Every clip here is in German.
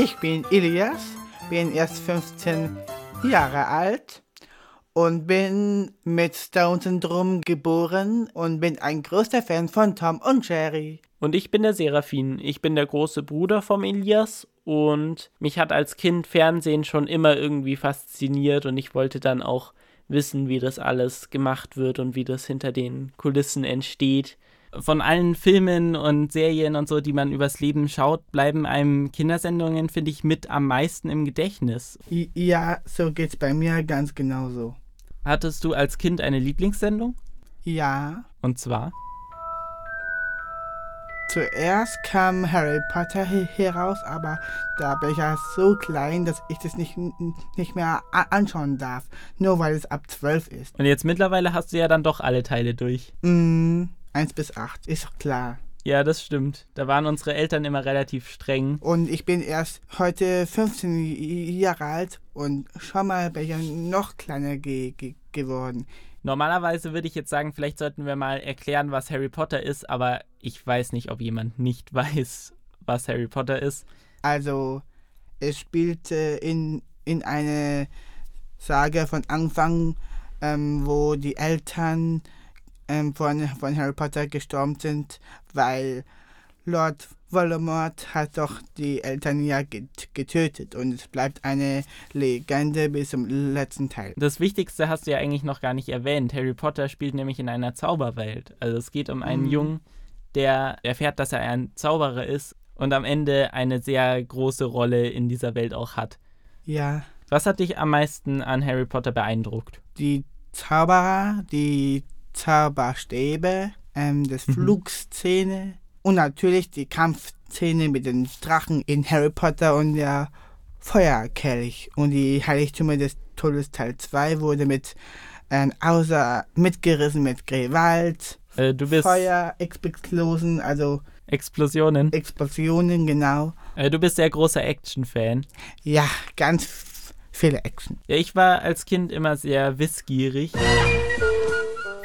Ich bin Ilias, bin erst 15 Jahre alt und bin mit Down-Syndrom geboren und bin ein großer Fan von Tom und Jerry. Und ich bin der Seraphin. Ich bin der große Bruder vom Elias und mich hat als Kind Fernsehen schon immer irgendwie fasziniert und ich wollte dann auch wissen, wie das alles gemacht wird und wie das hinter den Kulissen entsteht. Von allen Filmen und Serien und so, die man übers Leben schaut, bleiben einem Kindersendungen, finde ich, mit am meisten im Gedächtnis. Ja, so geht's bei mir ganz genauso. Hattest du als Kind eine Lieblingssendung? Ja. Und zwar? Zuerst kam Harry Potter heraus, aber da bin ich ja so klein, dass ich das nicht, nicht mehr anschauen darf. Nur weil es ab 12 ist. Und jetzt mittlerweile hast du ja dann doch alle Teile durch. Mm, 1 bis 8, ist doch klar. Ja, das stimmt. Da waren unsere Eltern immer relativ streng. Und ich bin erst heute 15 Jahre alt und schon mal bin ich noch kleiner ge ge geworden. Normalerweise würde ich jetzt sagen, vielleicht sollten wir mal erklären, was Harry Potter ist, aber ich weiß nicht, ob jemand nicht weiß, was Harry Potter ist. Also, es spielt äh, in, in eine Sage von Anfang, ähm, wo die Eltern ähm, von, von Harry Potter gestorben sind, weil Lord Voldemort hat doch die Eltern ja getötet und es bleibt eine Legende bis zum letzten Teil. Das Wichtigste hast du ja eigentlich noch gar nicht erwähnt. Harry Potter spielt nämlich in einer Zauberwelt. Also es geht um einen mhm. Jungen, der erfährt, dass er ein Zauberer ist und am Ende eine sehr große Rolle in dieser Welt auch hat. Ja. Was hat dich am meisten an Harry Potter beeindruckt? Die Zauberer, die Zauberstäbe, ähm, das mhm. Flugszene und natürlich die Kampfszene mit den Drachen in Harry Potter und der Feuerkelch. Und die Heiligtümer des Todes Teil 2 wurde mit ähm, außer mitgerissen mit Gewalt, äh, Feuer, Explosionen, also Explosionen. Explosionen, genau. Äh, du bist sehr großer Action-Fan. Ja, ganz viele Action. Ja, ich war als Kind immer sehr wissgierig.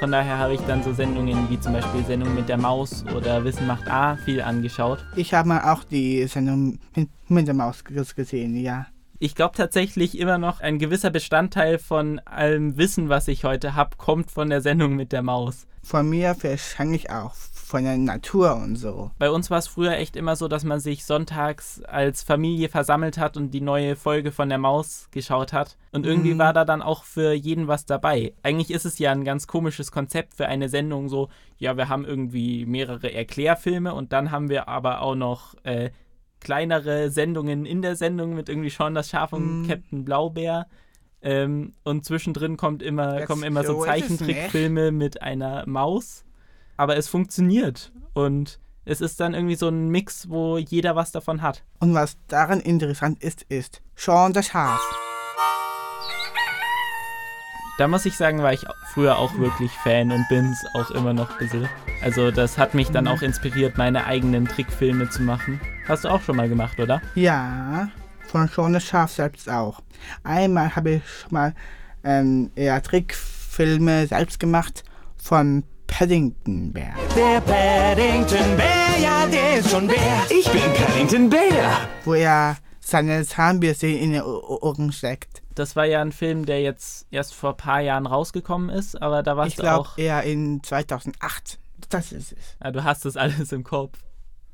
Von daher habe ich dann so Sendungen wie zum Beispiel Sendung mit der Maus oder Wissen macht A viel angeschaut. Ich habe mal auch die Sendung mit, mit der Maus gesehen, ja. Ich glaube tatsächlich immer noch, ein gewisser Bestandteil von allem Wissen, was ich heute habe, kommt von der Sendung mit der Maus. Von mir wahrscheinlich auch von der Natur und so. Bei uns war es früher echt immer so, dass man sich sonntags als Familie versammelt hat und die neue Folge von der Maus geschaut hat. Und irgendwie mhm. war da dann auch für jeden was dabei. Eigentlich ist es ja ein ganz komisches Konzept für eine Sendung, so, ja, wir haben irgendwie mehrere Erklärfilme und dann haben wir aber auch noch äh, kleinere Sendungen in der Sendung mit irgendwie Sean das Schaf und mhm. Captain Blaubeer. Ähm, und zwischendrin kommt immer, kommen immer so Zeichentrickfilme mit einer Maus aber es funktioniert und es ist dann irgendwie so ein Mix, wo jeder was davon hat. Und was daran interessant ist, ist Sean das Schaf. Da muss ich sagen, war ich früher auch wirklich Fan und bin es auch immer noch ein bisschen. Also das hat mich dann auch inspiriert, meine eigenen Trickfilme zu machen. Hast du auch schon mal gemacht, oder? Ja, von Sean das Schaf selbst auch. Einmal habe ich schon mal ähm, eher Trickfilme selbst gemacht von Paddington Bär. Der Paddington Bär, ja, der ist schon Bär. Ich bin Paddington Bär. Wo er seine Zahnbürste in den Ohren steckt. Das war ja ein Film, der jetzt erst vor ein paar Jahren rausgekommen ist, aber da warst ich du auch. Ich glaube eher in 2008. Das ist es. Ja, du hast das alles im Kopf.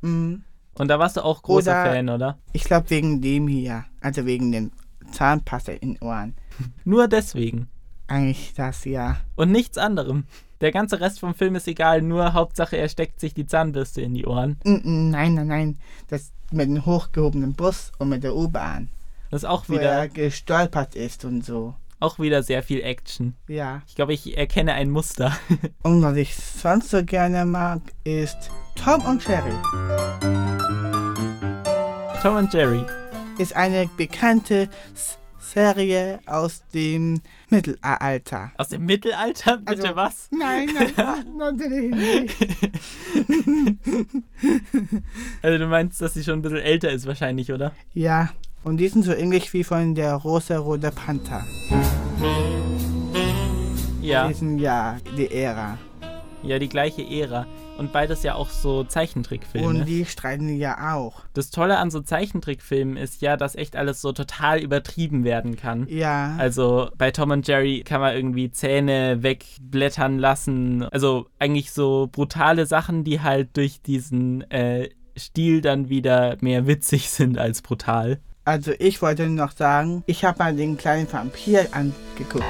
Mhm. Und da warst du auch großer oder, Fan, oder? Ich glaube wegen dem hier. Also wegen dem Zahnpasta in den Ohren. Nur deswegen. Eigentlich das, ja. Und nichts anderem. Der ganze Rest vom Film ist egal, nur Hauptsache er steckt sich die Zahnbürste in die Ohren. Nein, nein, nein. Das mit dem hochgehobenen Bus und mit der U-Bahn. Das ist auch wo wieder. er gestolpert ist und so. Auch wieder sehr viel Action. Ja. Ich glaube, ich erkenne ein Muster. und was ich sonst so gerne mag, ist Tom und Jerry. Tom und Jerry. Ist eine bekannte Serie aus dem Mittelalter. Aus dem Mittelalter? Bitte also, was? Nein, nein, natürlich nicht. also du meinst, dass sie schon ein bisschen älter ist wahrscheinlich, oder? Ja, und die sind so ähnlich wie von der rosa-rote Panther. Ja. Die sind ja die Ära. Ja, die gleiche Ära. und beides ja auch so Zeichentrickfilme. Und die streiten ja auch. Das Tolle an so Zeichentrickfilmen ist ja, dass echt alles so total übertrieben werden kann. Ja. Also bei Tom und Jerry kann man irgendwie Zähne wegblättern lassen. Also eigentlich so brutale Sachen, die halt durch diesen äh, Stil dann wieder mehr witzig sind als brutal. Also ich wollte noch sagen, ich habe mal den kleinen Vampir angeguckt.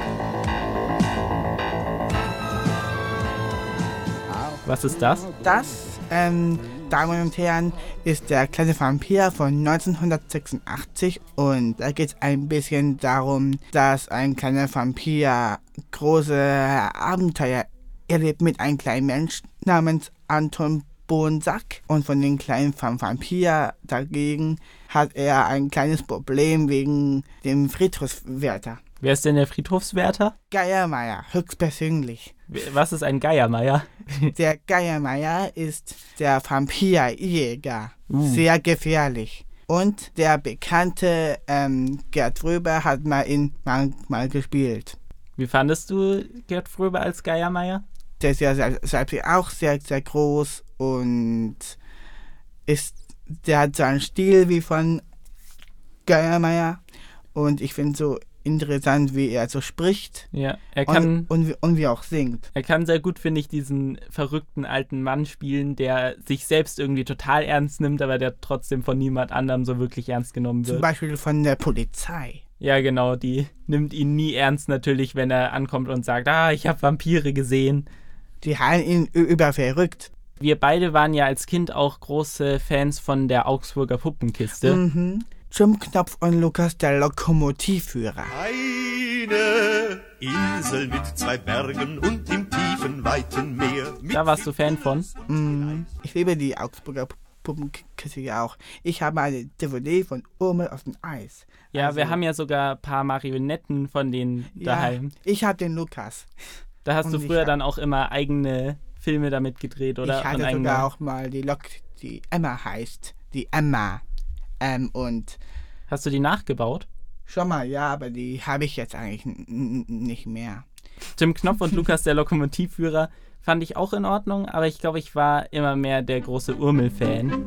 Was ist das? Das, ähm, Damen und Herren, ist der kleine Vampir von 1986 und da geht es ein bisschen darum, dass ein kleiner Vampir große Abenteuer erlebt mit einem kleinen Mensch namens Anton Bonsack und von dem kleinen Vampir dagegen hat er ein kleines Problem wegen dem Friedhofswärter. Wer ist denn der Friedhofswärter? Geiermeier, höchstpersönlich. Was ist ein Geiermeier? Der Geiermeier ist der Vampirjäger. Uh. Sehr gefährlich. Und der bekannte ähm, Gerd Fröber hat mal ihn mal, mal gespielt. Wie fandest du Gerd Fröber als Geiermeier? Der ist ja sel- selbst auch sehr, sehr groß und ist, der hat so einen Stil wie von Geiermeier. Und ich finde so interessant, wie er so spricht Ja, er kann, und, und, wie- und wie er auch singt. er kann sehr gut, finde ich, diesen verrückten alten Mann spielen, der sich selbst irgendwie total ernst nimmt, aber der trotzdem von niemand anderem so wirklich ernst genommen Zum wird. Beispiel von der Polizei. Ja, genau, die nimmt ihn nie ernst natürlich, wenn er ankommt und sagt, ah, ich habe Vampire gesehen. Die halten ihn ü- über verrückt. Wir beide waren ja als Kind auch große Fans von der Augsburger Puppenkiste. Mhm. Jim Knopf und Lukas, der Lokomotivführer. Eine Insel mit zwei Bergen und im tiefen, weiten Meer. Da warst du Fan von. Mhm. Ich liebe die Augsburger Pu- Puppenkiste ja auch. Ich habe eine DVD von Urmel auf dem Eis. Ja, Also- wir haben ja sogar ein paar Marionetten von denen daheim. Ja, ich habe den Lukas. Da hast und du früher hab- dann auch immer eigene Filme damit gedreht, oder? ich hatte sogar auch mal die Lok, die Emma heißt. Die Emma. Ähm, und Hast du die nachgebaut? schon mal, ja, aber die habe ich jetzt eigentlich n- n- nicht mehr. Tim Knopf und Lukas, der Lokomotivführer, fand ich auch in Ordnung, aber ich glaube, ich war immer mehr der große Urmel-Fan.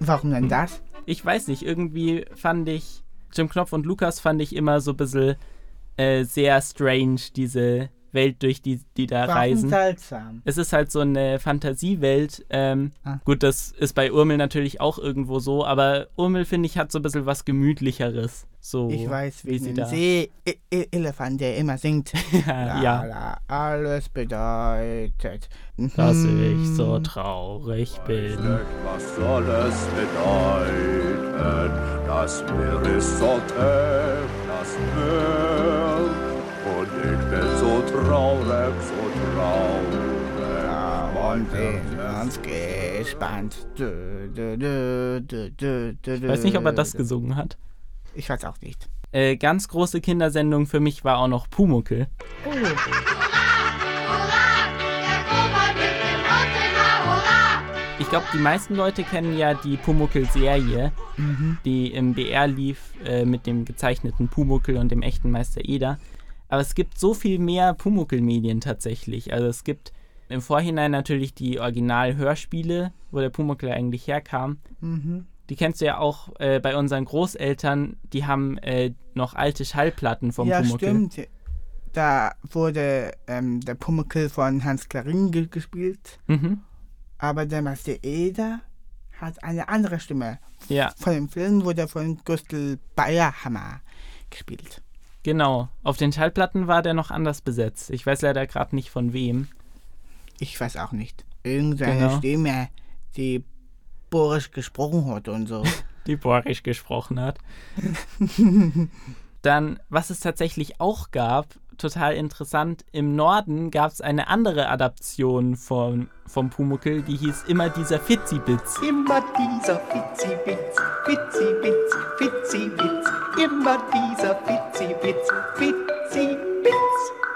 Warum denn das? Ich weiß nicht, irgendwie fand ich, Jim Knopf und Lukas fand ich immer so ein bisschen äh, sehr strange, diese Welt, durch die die da Warum reisen. seltsam? Es ist halt so eine Fantasiewelt. Ähm, Ah. Gut, das ist bei Urmel natürlich auch irgendwo so, aber Urmel, finde ich, hat so ein bisschen was Gemütlicheres. So, Ich weiß, wie wie sie ein da. Seeelefant, der immer singt. La, ja, la, alles bedeutet. dass Mhm. ich so traurig bin. was soll es bedeuten? Das Meer ist so tief, das Meer. Und ich bin traurig, so traurig. Und wir sind ganz gespannt. Dö, dö, dö, Ich weiß nicht, ob er das gesungen hat. Ich weiß auch nicht. Äh, ganz große Kindersendung für mich war auch noch Pumuckel. Ich glaube, die meisten Leute kennen ja die Pumuckel-Serie, die im BR lief äh, mit dem gezeichneten Pumuckel und dem echten Meister Eder. Aber es gibt so viel mehr Pumuckel-Medien tatsächlich. Also es gibt im Vorhinein natürlich die Original-Hörspiele, wo der Pumuckel eigentlich herkam. Mhm. Die kennst du ja auch äh, bei unseren Großeltern, die haben äh, noch alte Schallplatten vom ja, Pumuckel. stimmt. Da wurde ähm, der Pumuckl von Hans Klarin ge gespielt, Mhm. aber der Meister Eder hat eine andere Stimme. Ja, Von dem Film wurde von Gustl Bayerhammer gespielt. Genau. Auf den Schallplatten war der noch anders besetzt. Ich weiß leider gerade nicht von wem. Ich weiß auch nicht. Irgendeine Genau. Stimme, die Boris gesprochen hat und so. die Borisch gesprochen hat. Dann, was es tatsächlich auch gab, total interessant, im Norden gab es eine andere Adaption von, vom Pumuckel, die hieß immer dieser Fitzibitz. Immer dieser Fitzibitz, Fitzibitz, Fitzibitz, immer dieser Fitzibitz, Fitzibitz.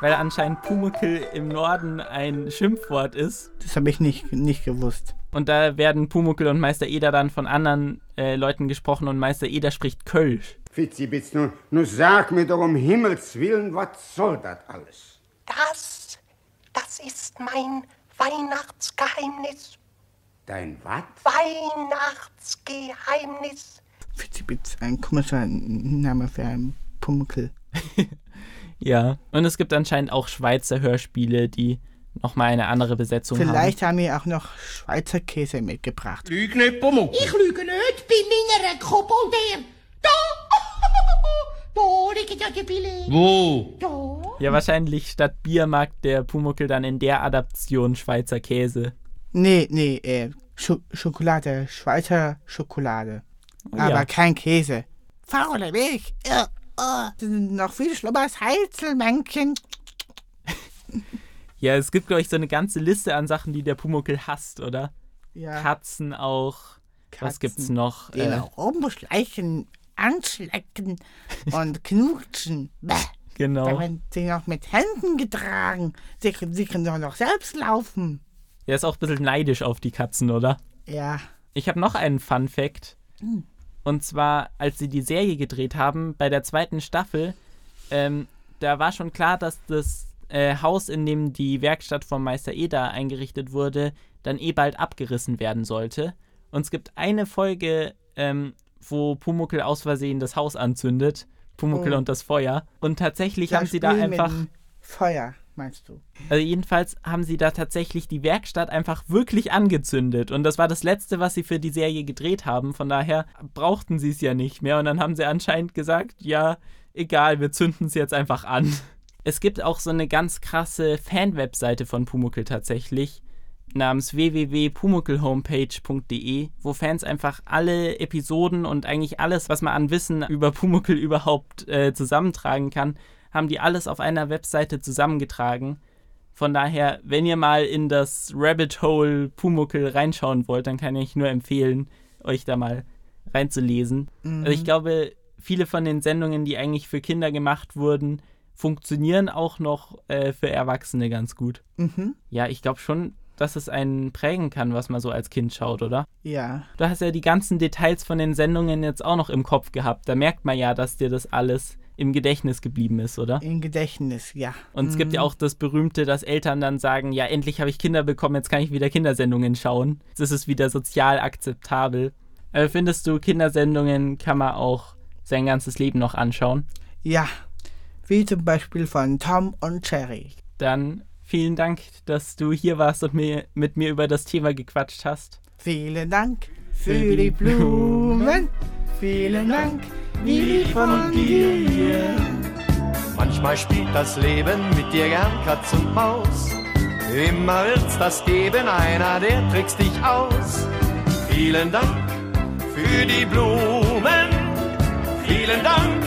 Weil anscheinend Pumuckel im Norden ein Schimpfwort ist. Das habe ich nicht, nicht gewusst. Und da werden Pumuckel und Meister Eder dann von anderen äh, Leuten gesprochen und Meister Eder spricht Kölsch. Fitzibitz, nun, nun sag mir doch um Himmels Willen, was soll das alles? Das Das ist mein Weihnachtsgeheimnis. Dein was? Weihnachtsgeheimnis. Fitzibitz, ein komischer Name für einen Pumuckl. Ja, und es gibt anscheinend auch Schweizer Hörspiele, die nochmal eine andere Besetzung haben. Vielleicht haben wir auch noch Schweizer Käse mitgebracht. Lüg nicht, Pumuckl. Ich lüge nicht bei meiner Kobolder. Da! Da liegen ja die. Wo? Da. Ja, wahrscheinlich statt Bier mag der Pumuckel dann in der Adaption Schweizer Käse. Nee, nee, äh, Scho Schokolade, Schweizer Schokolade. Oh Aber ja. kein Käse. Faule Milch. Das sind noch viel schlimmer als Heizelmännchen. Ja, es gibt, glaube ich, so eine ganze Liste an Sachen, die der Pumuckel hasst, oder? Ja, Katzen auch. Was Katzen, gibt's noch? Den Äh, rumschleichen, anschlecken und knutschen. Bäh. Da genau. werden sie noch mit Händen getragen. Sie, sie können doch noch selbst laufen. Der ist auch ein bisschen neidisch auf die Katzen, oder? Ja. Ich habe noch einen Fun Fact. Hm. Und zwar, als sie die Serie gedreht haben, bei der zweiten Staffel, ähm, da war schon klar, dass das äh, Haus, in dem die Werkstatt von Meister Eda eingerichtet wurde, dann eh bald abgerissen werden sollte. Und es gibt eine Folge, ähm, wo Pumuckel aus Versehen das Haus anzündet. Pumuckel Oh. und das Feuer. Und tatsächlich Das haben sie da einfach. Feuer, meinst du? Also jedenfalls haben sie da tatsächlich die Werkstatt einfach wirklich angezündet. Und das war das Letzte, was sie für die Serie gedreht haben. Von daher brauchten sie es ja nicht mehr. Und dann haben sie anscheinend gesagt, ja, egal, wir zünden es jetzt einfach an. Es gibt auch so eine ganz krasse Fan-Webseite von Pumuckl tatsächlich namens www.pumuckelhomepage.de, wo Fans einfach alle Episoden und eigentlich alles, was man an Wissen über Pumuckl überhaupt äh, zusammentragen kann, haben die alles auf einer Webseite zusammengetragen. Von daher, wenn ihr mal in das Rabbit Hole Pumuckl reinschauen wollt, dann kann ich nur empfehlen, euch da mal reinzulesen. Also ich glaube, viele von den Sendungen, die eigentlich für Kinder gemacht wurden, funktionieren auch noch äh, für Erwachsene ganz gut. Mhm. Ja, ich glaube schon, dass es einen prägen kann, was man so als Kind schaut, oder? Ja. Du hast ja die ganzen Details von den Sendungen jetzt auch noch im Kopf gehabt. Da merkt man ja, dass dir das alles im Gedächtnis geblieben ist, oder? Im Gedächtnis, ja. Und es gibt ja auch das Berühmte, dass Eltern dann sagen, ja, endlich habe ich Kinder bekommen, jetzt kann ich wieder Kindersendungen schauen. Jetzt ist es wieder sozial akzeptabel. Aber findest du, Kindersendungen kann man auch sein ganzes Leben noch anschauen? Ja. Wie zum Beispiel von Tom und Jerry. Dann vielen Dank, dass du hier warst und mir, mit mir über das Thema gequatscht hast. Vielen Dank für die Blumen. Vielen Dank, lieb von dir. Manchmal spielt das Leben mit dir gern Katz und Maus. Immer wird's das geben, einer, der trickst dich aus. Vielen Dank für die Blumen. Vielen Dank